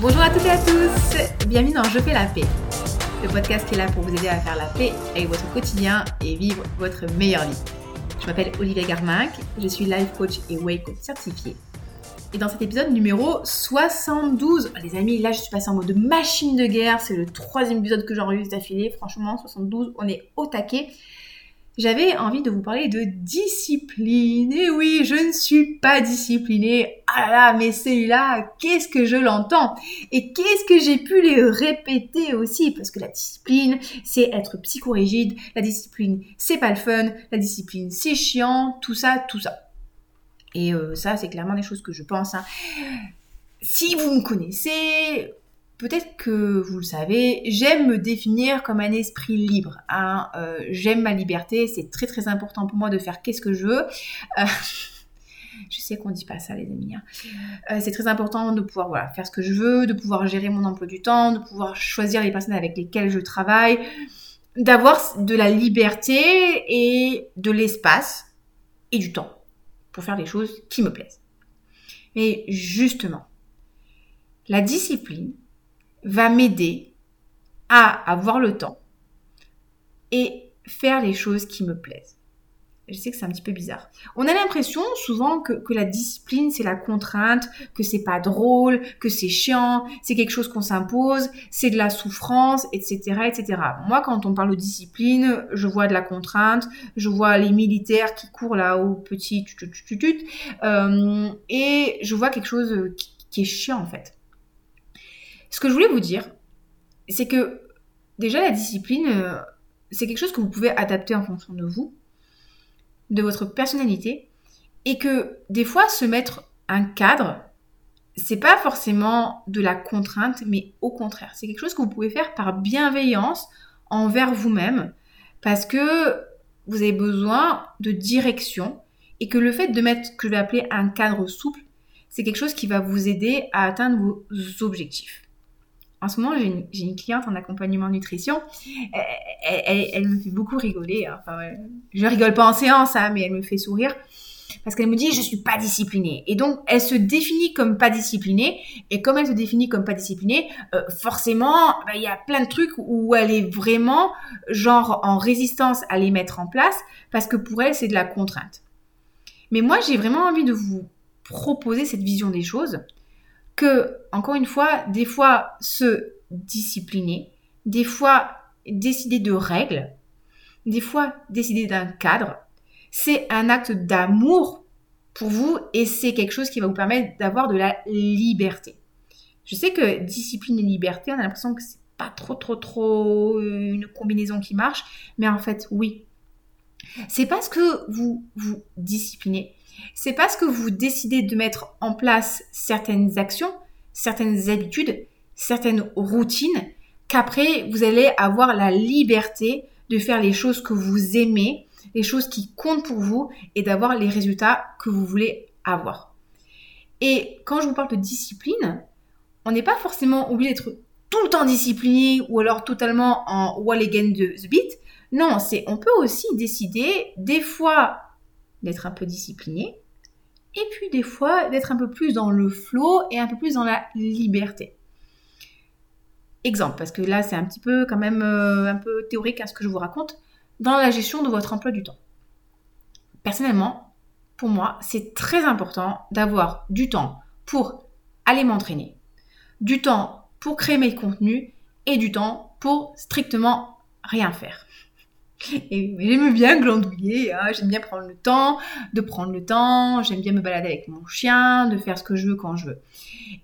Bonjour à toutes et à tous, bienvenue dans Je fais la paix, le podcast qui est là pour vous aider à faire la paix avec votre quotidien et vivre votre meilleure vie. Je m'appelle Olivier Garmac, je suis life coach et way coach certifié. Et dans cet épisode numéro 72, les amis, là je suis passée en mode machine de guerre, c'est le troisième épisode que j'enregistre d'affilée, franchement 72, on est au taquet j'avais envie de vous parler de discipline. Et oui, je ne suis pas disciplinée. Ah là là, mais celui-là, qu'est-ce que je l'entends? Et qu'est-ce que j'ai pu les répéter aussi? Parce que la discipline, c'est être psychorigide. La discipline, c'est pas le fun. La discipline, c'est chiant. Tout ça, tout ça. Et euh, ça, c'est clairement des choses que je pense. Hein. Si vous me connaissez, Peut-être que vous le savez, j'aime me définir comme un esprit libre. Hein. Euh, j'aime ma liberté, c'est très très important pour moi de faire qu'est-ce que je veux. Euh, je sais qu'on dit pas ça les amis. Hein. Euh, c'est très important de pouvoir faire ce que je veux, de pouvoir gérer mon emploi du temps, de pouvoir choisir les personnes avec lesquelles je travaille, d'avoir de la liberté et de l'espace et du temps pour faire les choses qui me plaisent. Mais justement, la discipline, va m'aider à avoir le temps et faire les choses qui me plaisent. Je sais que c'est un petit peu bizarre. On a l'impression souvent que, la discipline, c'est la contrainte, que c'est pas drôle, que c'est chiant, c'est quelque chose qu'on s'impose, c'est de la souffrance, etc., etc. Moi, quand on parle de discipline, je vois de la contrainte, je vois les militaires qui courent là au petit tut, euh, et je vois quelque chose qui est chiant en fait. Ce que je voulais vous dire, c'est que déjà la discipline, euh, c'est quelque chose que vous pouvez adapter en fonction de vous, de votre personnalité, et que des fois se mettre un cadre, c'est pas forcément de la contrainte, mais au contraire, c'est quelque chose que vous pouvez faire par bienveillance envers vous-même, parce que vous avez besoin de direction et que le fait de mettre ce que je vais appeler un cadre souple, c'est quelque chose qui va vous aider à atteindre vos objectifs en ce moment, j'ai une, cliente en accompagnement nutrition. Elle, me fait beaucoup rigoler. Enfin, je rigole pas en séance, hein, mais elle me fait sourire parce qu'elle me dit je suis pas disciplinée. Et donc, elle se définit comme pas disciplinée. Et comme elle se définit comme pas disciplinée, euh, forcément, bah, il y a plein de trucs où elle est vraiment genre en résistance à les mettre en place parce que pour elle, c'est de la contrainte. Mais moi, j'ai vraiment envie de vous proposer cette vision des choses que, encore une fois, des fois se discipliner, des fois décider de règles, des fois décider d'un cadre, c'est un acte d'amour pour vous et c'est quelque chose qui va vous permettre d'avoir de la liberté. Je sais que discipline et liberté, on a l'impression que c'est pas trop trop trop une combinaison qui marche, mais en fait oui. C'est parce que vous vous disciplinez, c'est parce que vous décidez de mettre en place certaines actions, certaines habitudes, certaines routines, qu'après vous allez avoir la liberté de faire les choses que vous aimez, les choses qui comptent pour vous et d'avoir les résultats que vous voulez avoir. Et quand je vous parle de discipline, on n'est pas forcément obligé d'être tout le temps discipliné ou alors totalement en wall again de the beat. Non, c'est on peut aussi décider des fois d'être un peu discipliné, et puis des fois d'être un peu plus dans le flow et un peu plus dans la liberté. Exemple, parce que là c'est un petit peu quand même euh, un peu théorique à ce que je vous raconte, dans la gestion de votre emploi du temps. Personnellement, pour moi, c'est très important d'avoir du temps pour aller m'entraîner, du temps pour créer mes contenus et du temps pour strictement rien faire. Et j'aime bien glandouiller, hein. j'aime bien prendre le temps, de prendre le temps, j'aime bien me balader avec mon chien, de faire ce que je veux quand je veux.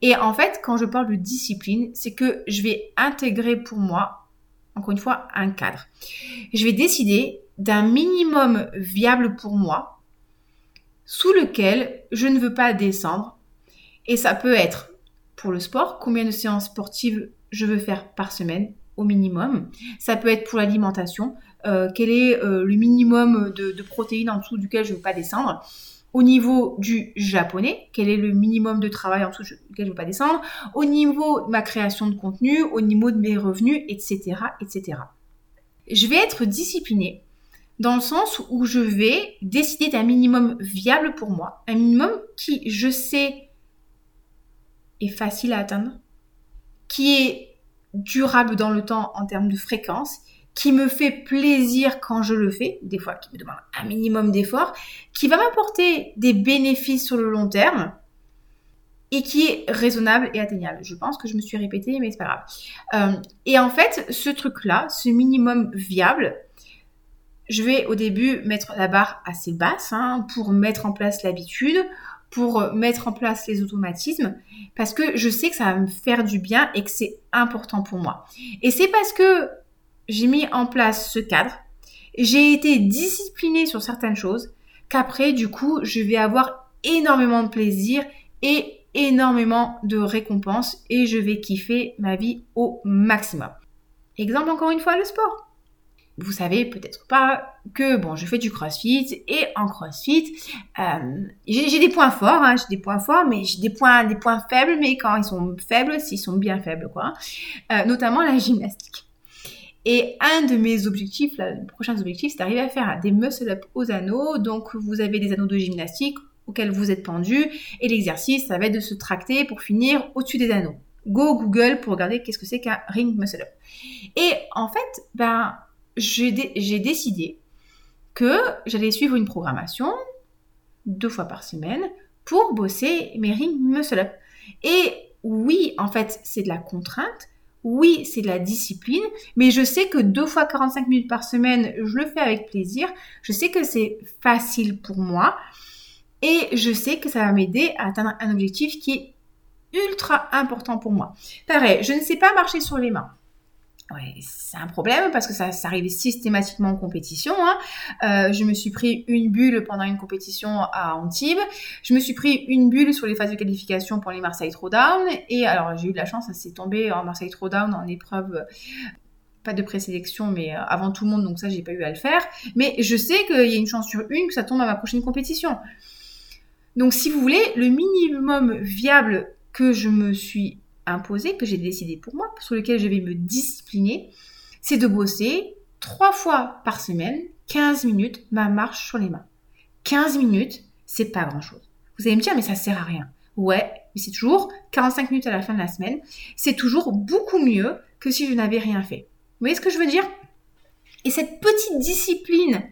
Et en fait, quand je parle de discipline, c'est que je vais intégrer pour moi, encore une fois, un cadre. Je vais décider d'un minimum viable pour moi, sous lequel je ne veux pas descendre. Et ça peut être pour le sport, combien de séances sportives je veux faire par semaine au minimum. Ça peut être pour l'alimentation, euh, quel est euh, le minimum de, protéines en dessous duquel je ne veux pas descendre? Au niveau du japonais, quel est le minimme de travail en dessous duquel je ne veux pas descendre? Au niveau de ma création de contenu, au niveau de mes revenus, etc., etc. Je vais être disciplinée dans le sens où je vais décider d'un minimum viable pour moi, un minimum qui, je sais, est facile à atteindre, qui est durable dans le temps en termes de fréquence, qui me fait plaisir quand je le fais, des fois qui me demande un minimum d'effort, qui va m'apporter des bénéfices sur le long terme et qui est raisonnable et atteignable. Je pense que je me suis répétée, mais c'est pas grave. Euh, et en fait, ce truc-là, ce minimum viable, je vais au début mettre la barre assez basse hein, pour mettre en place l'habitude, pour mettre en place les automatismes, parce que je sais que ça va me faire du bien et que c'est important pour moi. Et c'est parce que j'ai mis en place ce cadre, j'ai été disciplinée sur certaines choses, qu'après, du coup, je vais avoir énormément de plaisir et énormément de récompenses et je vais kiffer ma vie au maximum. Exemple encore une fois, le sport. Vous savez peut-être pas que bon, je fais du CrossFit et en CrossFit, euh, j'ai des points forts, hein, j'ai des points forts, mais j'ai des points, des points faibles, mais quand ils sont faibles, s'ils sont bien faibles, quoi. Euh, notamment la gymnastique. Et un de mes objectifs, là, les prochains objectifs, c'est d'arriver à faire des muscle-up aux anneaux. Donc, vous avez des anneaux de gymnastique auxquels vous êtes pendu. Et l'exercice, ça va être de se tracter pour finir au-dessus des anneaux. Go Google pour regarder qu'est-ce que c'est qu'un ring muscle-up. Et en fait, ben, j'ai décidé que j'allais suivre une programmation deux fois par semaine pour bosser mes ring muscle-up. Et oui, en fait, c'est de la contrainte, oui, c'est de la discipline, mais je sais que deux fois 45 minutes par semaine, je le fais avec plaisir. Je sais que c'est facile pour moi et je sais que ça va m'aider à atteindre un objectif qui est ultra important pour moi. Pareil, je ne sais pas marcher sur les mains. C'est un problème parce que ça, ça arrive systématiquement en compétition. Hein. Euh, je me suis pris une bulle pendant une compétition à Antibes. Je me suis pris une bulle sur les phases de qualification pour les Marseille Throwdown. Et alors, j'ai eu de la chance, ça s'est tombé en Marseille Throwdown en épreuve pas de présélection, mais euh, avant tout le monde, donc ça, j'ai pas eu à le faire. Mais je sais qu'il y a une chance sur une que ça tombe à ma prochaine compétition. Donc, si vous voulez, le minimum viable que je me suis imposé, que j'ai décidé pour moi, sur lequel je vais me discipliner, c'est de bosser trois fois par semaine, 15 minutes, ma marche sur les mains. 15 minutes, c'est pas grand chose. Vous allez me dire, mais ça sert à rien. Ouais, mais c'est toujours 45 minutes à la fin de la semaine. C'est toujours beaucoup mieux que si je n'avais rien fait. Vous voyez ce que je veux dire? Et cette petite discipline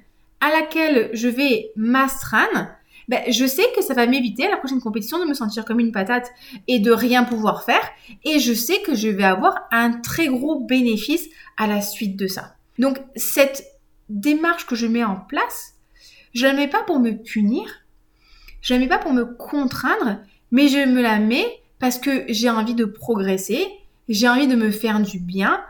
à laquelle je vais m'astreindre, ben, je sais que ça va m'éviter à la prochaine compétition de me sentir comme une patate et de rien pouvoir faire. Et je sais que je vais avoir un très gros bénéfice à la suite de ça. Donc cette démarche que je mets en place, je la mets pas pour me punir, je la mets pas pour me contraindre, mais je me la mets parce que j'ai envie de progresser, j'ai envie de me faire du bien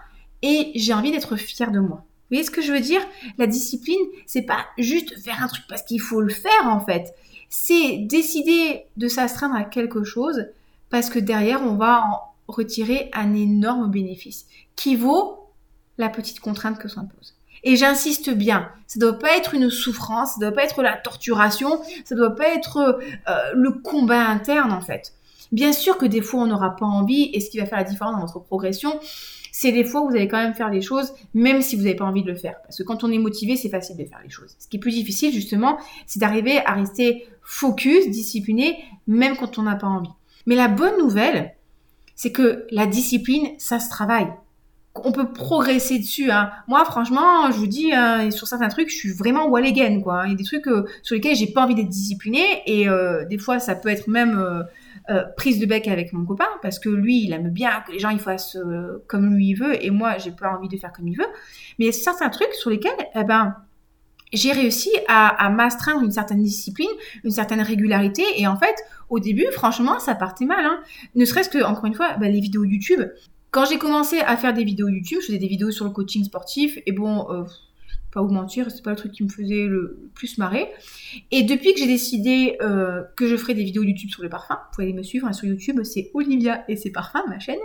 et j'ai envie d'être fière de moi. Voyez ce que je veux dire? La discipline, c'est pas juste faire un truc parce qu'il faut le faire en fait. C'est décider de s'astreindre à quelque chose parce que derrière, on va en retirer un énorme bénéfice qui vaut la petite contrainte que s'impose. Et j'insiste bien, ça doit pas être une souffrance, ça doit pas être la torturation, ça doit pas être euh, le combat interne en fait. Bien sûr que des fois on n'aura pas envie et ce qui va faire la différence dans votre progression, c'est des fois où vous allez quand même faire les choses, même si vous n'avez pas envie de le faire. Parce que quand on est motivé, c'est facile de faire les choses. Ce qui est plus difficile, justement, c'est d'arriver à rester focus, discipliné, même quand on n'a pas envie. Mais la bonne nouvelle, c'est que la discipline, ça se travaille. On peut progresser dessus. Hein. Moi, franchement, je vous dis, hein, sur certains trucs, je suis vraiment wall again. Quoi. Il y a des trucs euh, sur lesquels j'ai pas envie d'être discipliné. Et euh, des fois, ça peut être même euh, euh, prise de bec avec mon copain parce que lui, il aime bien que les gens ils fassent euh, comme lui il veut et moi, j'ai pas envie de faire comme il veut. Mais il y a certains trucs sur lesquels, eh ben, j'ai réussi à, m'astreindre une certaine discipline, une certaine régularité. Et en fait, au début, franchement, ça partait mal. Hein. Ne serait-ce que, encore une fois, bah, les vidéos YouTube. Quand j'ai commencé à faire des vidéos YouTube, je faisais des vidéos sur le coaching sportif. Et bon, euh, pas vous mentir, c'est pas le truc qui me faisait le plus marrer. Et depuis que j'ai décidé euh, que je ferai des vidéos YouTube sur le parfum, vous pouvez aller me suivre hein, sur YouTube, c'est Olivia et ses parfums, ma chaîne,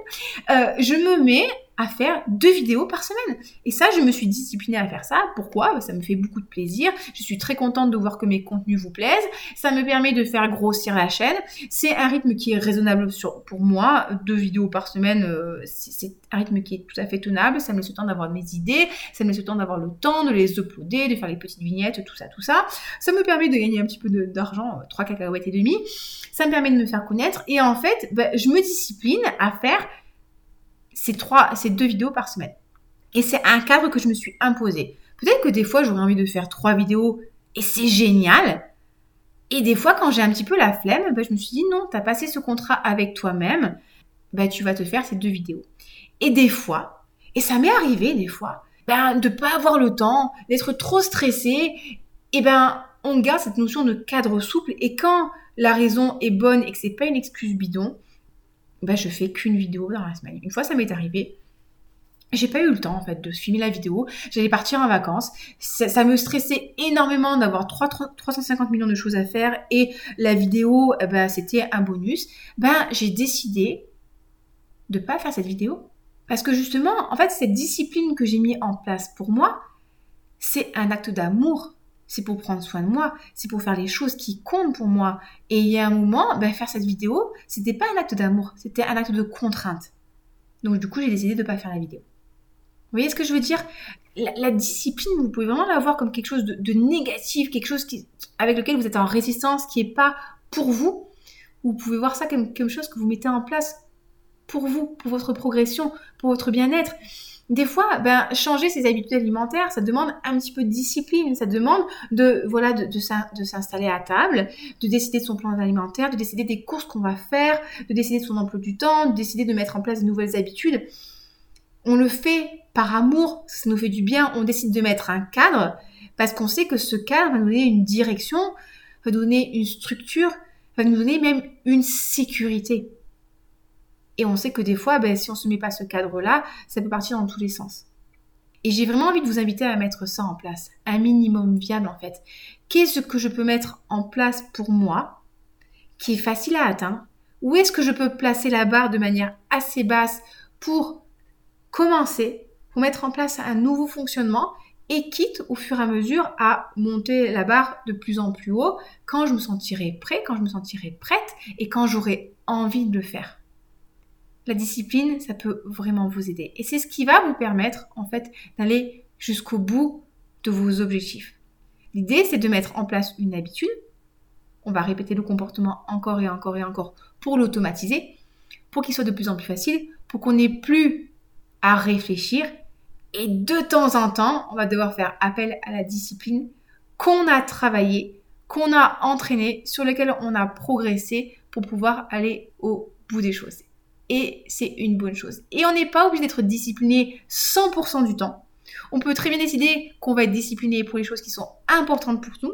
euh, je me mets à faire deux vidéos par semaine. Et ça, je me suis disciplinée à faire ça. Pourquoi? Ça me fait beaucoup de plaisir. Je suis très contente de voir que mes contenus vous plaisent. Ça me permet de faire grossir la chaîne. C'est un rythme qui est raisonnable sur, pour moi. Deux vidéos par semaine, euh, c'est un rythme qui est tout à fait tenable. Ça me laisse le temps d'avoir mes idées. Ça me laisse le temps d'avoir le temps de les uploader, de faire les petites vignettes, tout ça, tout ça. Ça me permet de gagner un petit peu d'argent, 3 euh, cacahuètes et demi. Ça me permet de me faire connaître. Et en fait, bah, je me discipline à faire c'est trois, c'est deux vidéos par semaine. Et c'est un cadre que je me suis imposé. Peut-être que des fois, j'aurais envie de faire trois vidéos et c'est génial. Et des fois, quand j'ai un petit peu la flemme, ben, je me suis dit non, tu as passé ce contrat avec toi-même, ben, tu vas te faire ces deux vidéos. Et des fois, et ça m'est arrivé des fois, ben, de pas avoir le temps, d'être trop stressé, et ben, on garde cette notion de cadre souple. Et quand la raison est bonne et que c'est pas une excuse bidon, ben, je fais qu'une vidéo dans la semaine. Une fois, ça m'est arrivé. J'ai pas eu le temps en fait de filmer la vidéo. J'allais partir en vacances. Ça, me stressait énormément d'avoir 350 millions de choses à faire et la vidéo, ben, c'était un bonus. Ben j'ai décidé de pas faire cette vidéo parce que justement, en fait, cette discipline que j'ai mis en place pour moi, c'est un acte d'amour. C'est pour prendre soin de moi, c'est pour faire les choses qui comptent pour moi. Et il y a un moment, ben, faire cette vidéo, c'était pas un acte d'amour, c'était un acte de contrainte. Donc du coup, j'ai décidé de pas faire la vidéo. Vous voyez ce que je veux dire? La, discipline, vous pouvez vraiment la voir comme quelque chose de, négatif, quelque chose avec lequel vous êtes en résistance, qui n'est pas pour vous. Vous pouvez voir ça comme quelque chose que vous mettez en place pour vous, pour votre progression, pour votre bien-être. Des fois, ben, changer ses habitudes alimentaires, ça demande un petit peu de discipline, ça demande de, voilà, de, s'installer à table, de décider de son plan alimentaire, de décider des courses qu'on va faire, de décider de son emploi du temps, de décider de mettre en place de nouvelles habitudes. On le fait par amour, ça nous fait du bien, on décide de mettre un cadre parce qu'on sait que ce cadre va nous donner une direction, va donner une structure, va nous donner même une sécurité. Et on sait que des fois, ben, si on ne se met pas ce cadre-là, ça peut partir dans tous les sens. Et j'ai vraiment envie de vous inviter à mettre ça en place, un minimum viable en fait. Qu'est-ce que je peux mettre en place pour moi, qui est facile à atteindre? Où est-ce que je peux placer la barre de manière assez basse pour commencer pour mettre en place un nouveau fonctionnement et quitte au fur et à mesure à monter la barre de plus en plus haut quand je me sentirai prêt, quand je me sentirai prête et quand j'aurai envie de le faire? La discipline, ça peut vraiment vous aider. Et c'est ce qui va vous permettre, en fait, d'aller jusqu'au bout de vos objectifs. L'idée, c'est de mettre en place une habitude. On va répéter le comportement encore et encore et encore pour l'automatiser, pour qu'il soit de plus en plus facile, pour qu'on n'ait plus à réfléchir et de temps en temps, on va devoir faire appel à la discipline qu'on a travaillé, qu'on a entraîné, sur lequel on a progressé pour pouvoir aller au bout des choses. Et c'est une bonne chose. Et on n'est pas obligé d'être discipliné 100% du temps. On peut très bien décider qu'on va être discipliné pour les choses qui sont importantes pour nous,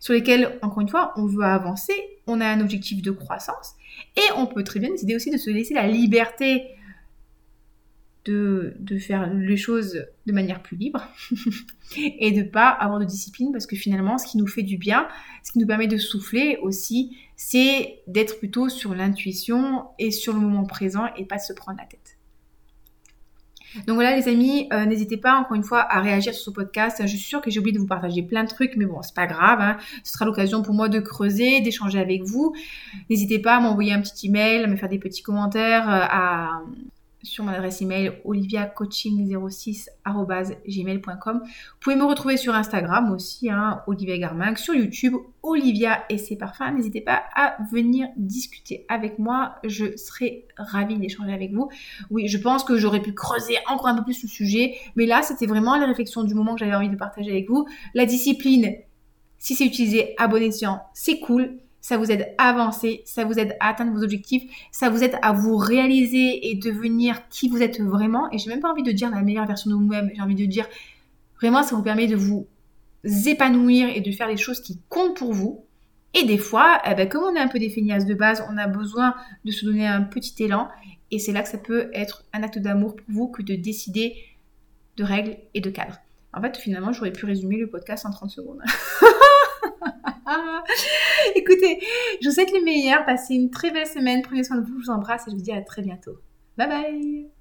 sur lesquelles, encore une fois, on veut avancer, on a un objectif de croissance. Et on peut très bien décider aussi de se laisser la liberté de, faire les choses de manière plus libre et de pas avoir de discipline parce que finalement ce qui nous fait du bien, ce qui nous permet de souffler aussi, c'est d'être plutôt sur l'intuition et sur le moment présent et pas de se prendre la tête. Donc voilà les amis, euh, n'hésitez pas encore une fois à réagir sur ce podcast. Je suis sûre que j'ai oublié de vous partager plein de trucs, mais bon, c'est pas grave. Hein. Ce sera l'occasion pour moi de creuser, d'échanger avec vous. N'hésitez pas à m'envoyer un petit email, à me faire des petits commentaires, euh, à, sur mon adresse email oliviacoaching06@gmail.com. Vous pouvez me retrouver sur Instagram aussi, hein, Olivia Garminck, sur YouTube, Olivia et ses parfums. N'hésitez pas à venir discuter avec moi, je serai ravie d'échanger avec vous. Oui, je pense que j'aurais pu creuser encore un peu plus le sujet, mais là, c'était vraiment la réflexion du moment que j'avais envie de partager avec vous. La discipline, si c'est utilisé à bon escient, c'est cool ça vous aide à avancer, ça vous aide à atteindre vos objectifs, ça vous aide à vous réaliser et devenir qui vous êtes vraiment. Et j'ai même pas envie de dire la meilleure version de vous-même, j'ai envie de dire vraiment ça vous permet de vous épanouir et de faire les choses qui comptent pour vous. Et des fois, eh ben, comme on est un peu des feignasses de base, on a besoin de se donner un petit élan. Et c'est là que ça peut être un acte d'amour pour vous que de décider de règles et de cadres. En fait, finalement, j'aurais pu résumer le podcast en 30 secondes. Écoutez, je vous souhaite le meilleur. Passez une très belle semaine. Prenez soin de vous. Je vous embrasse et je vous dis à très bientôt. Bye bye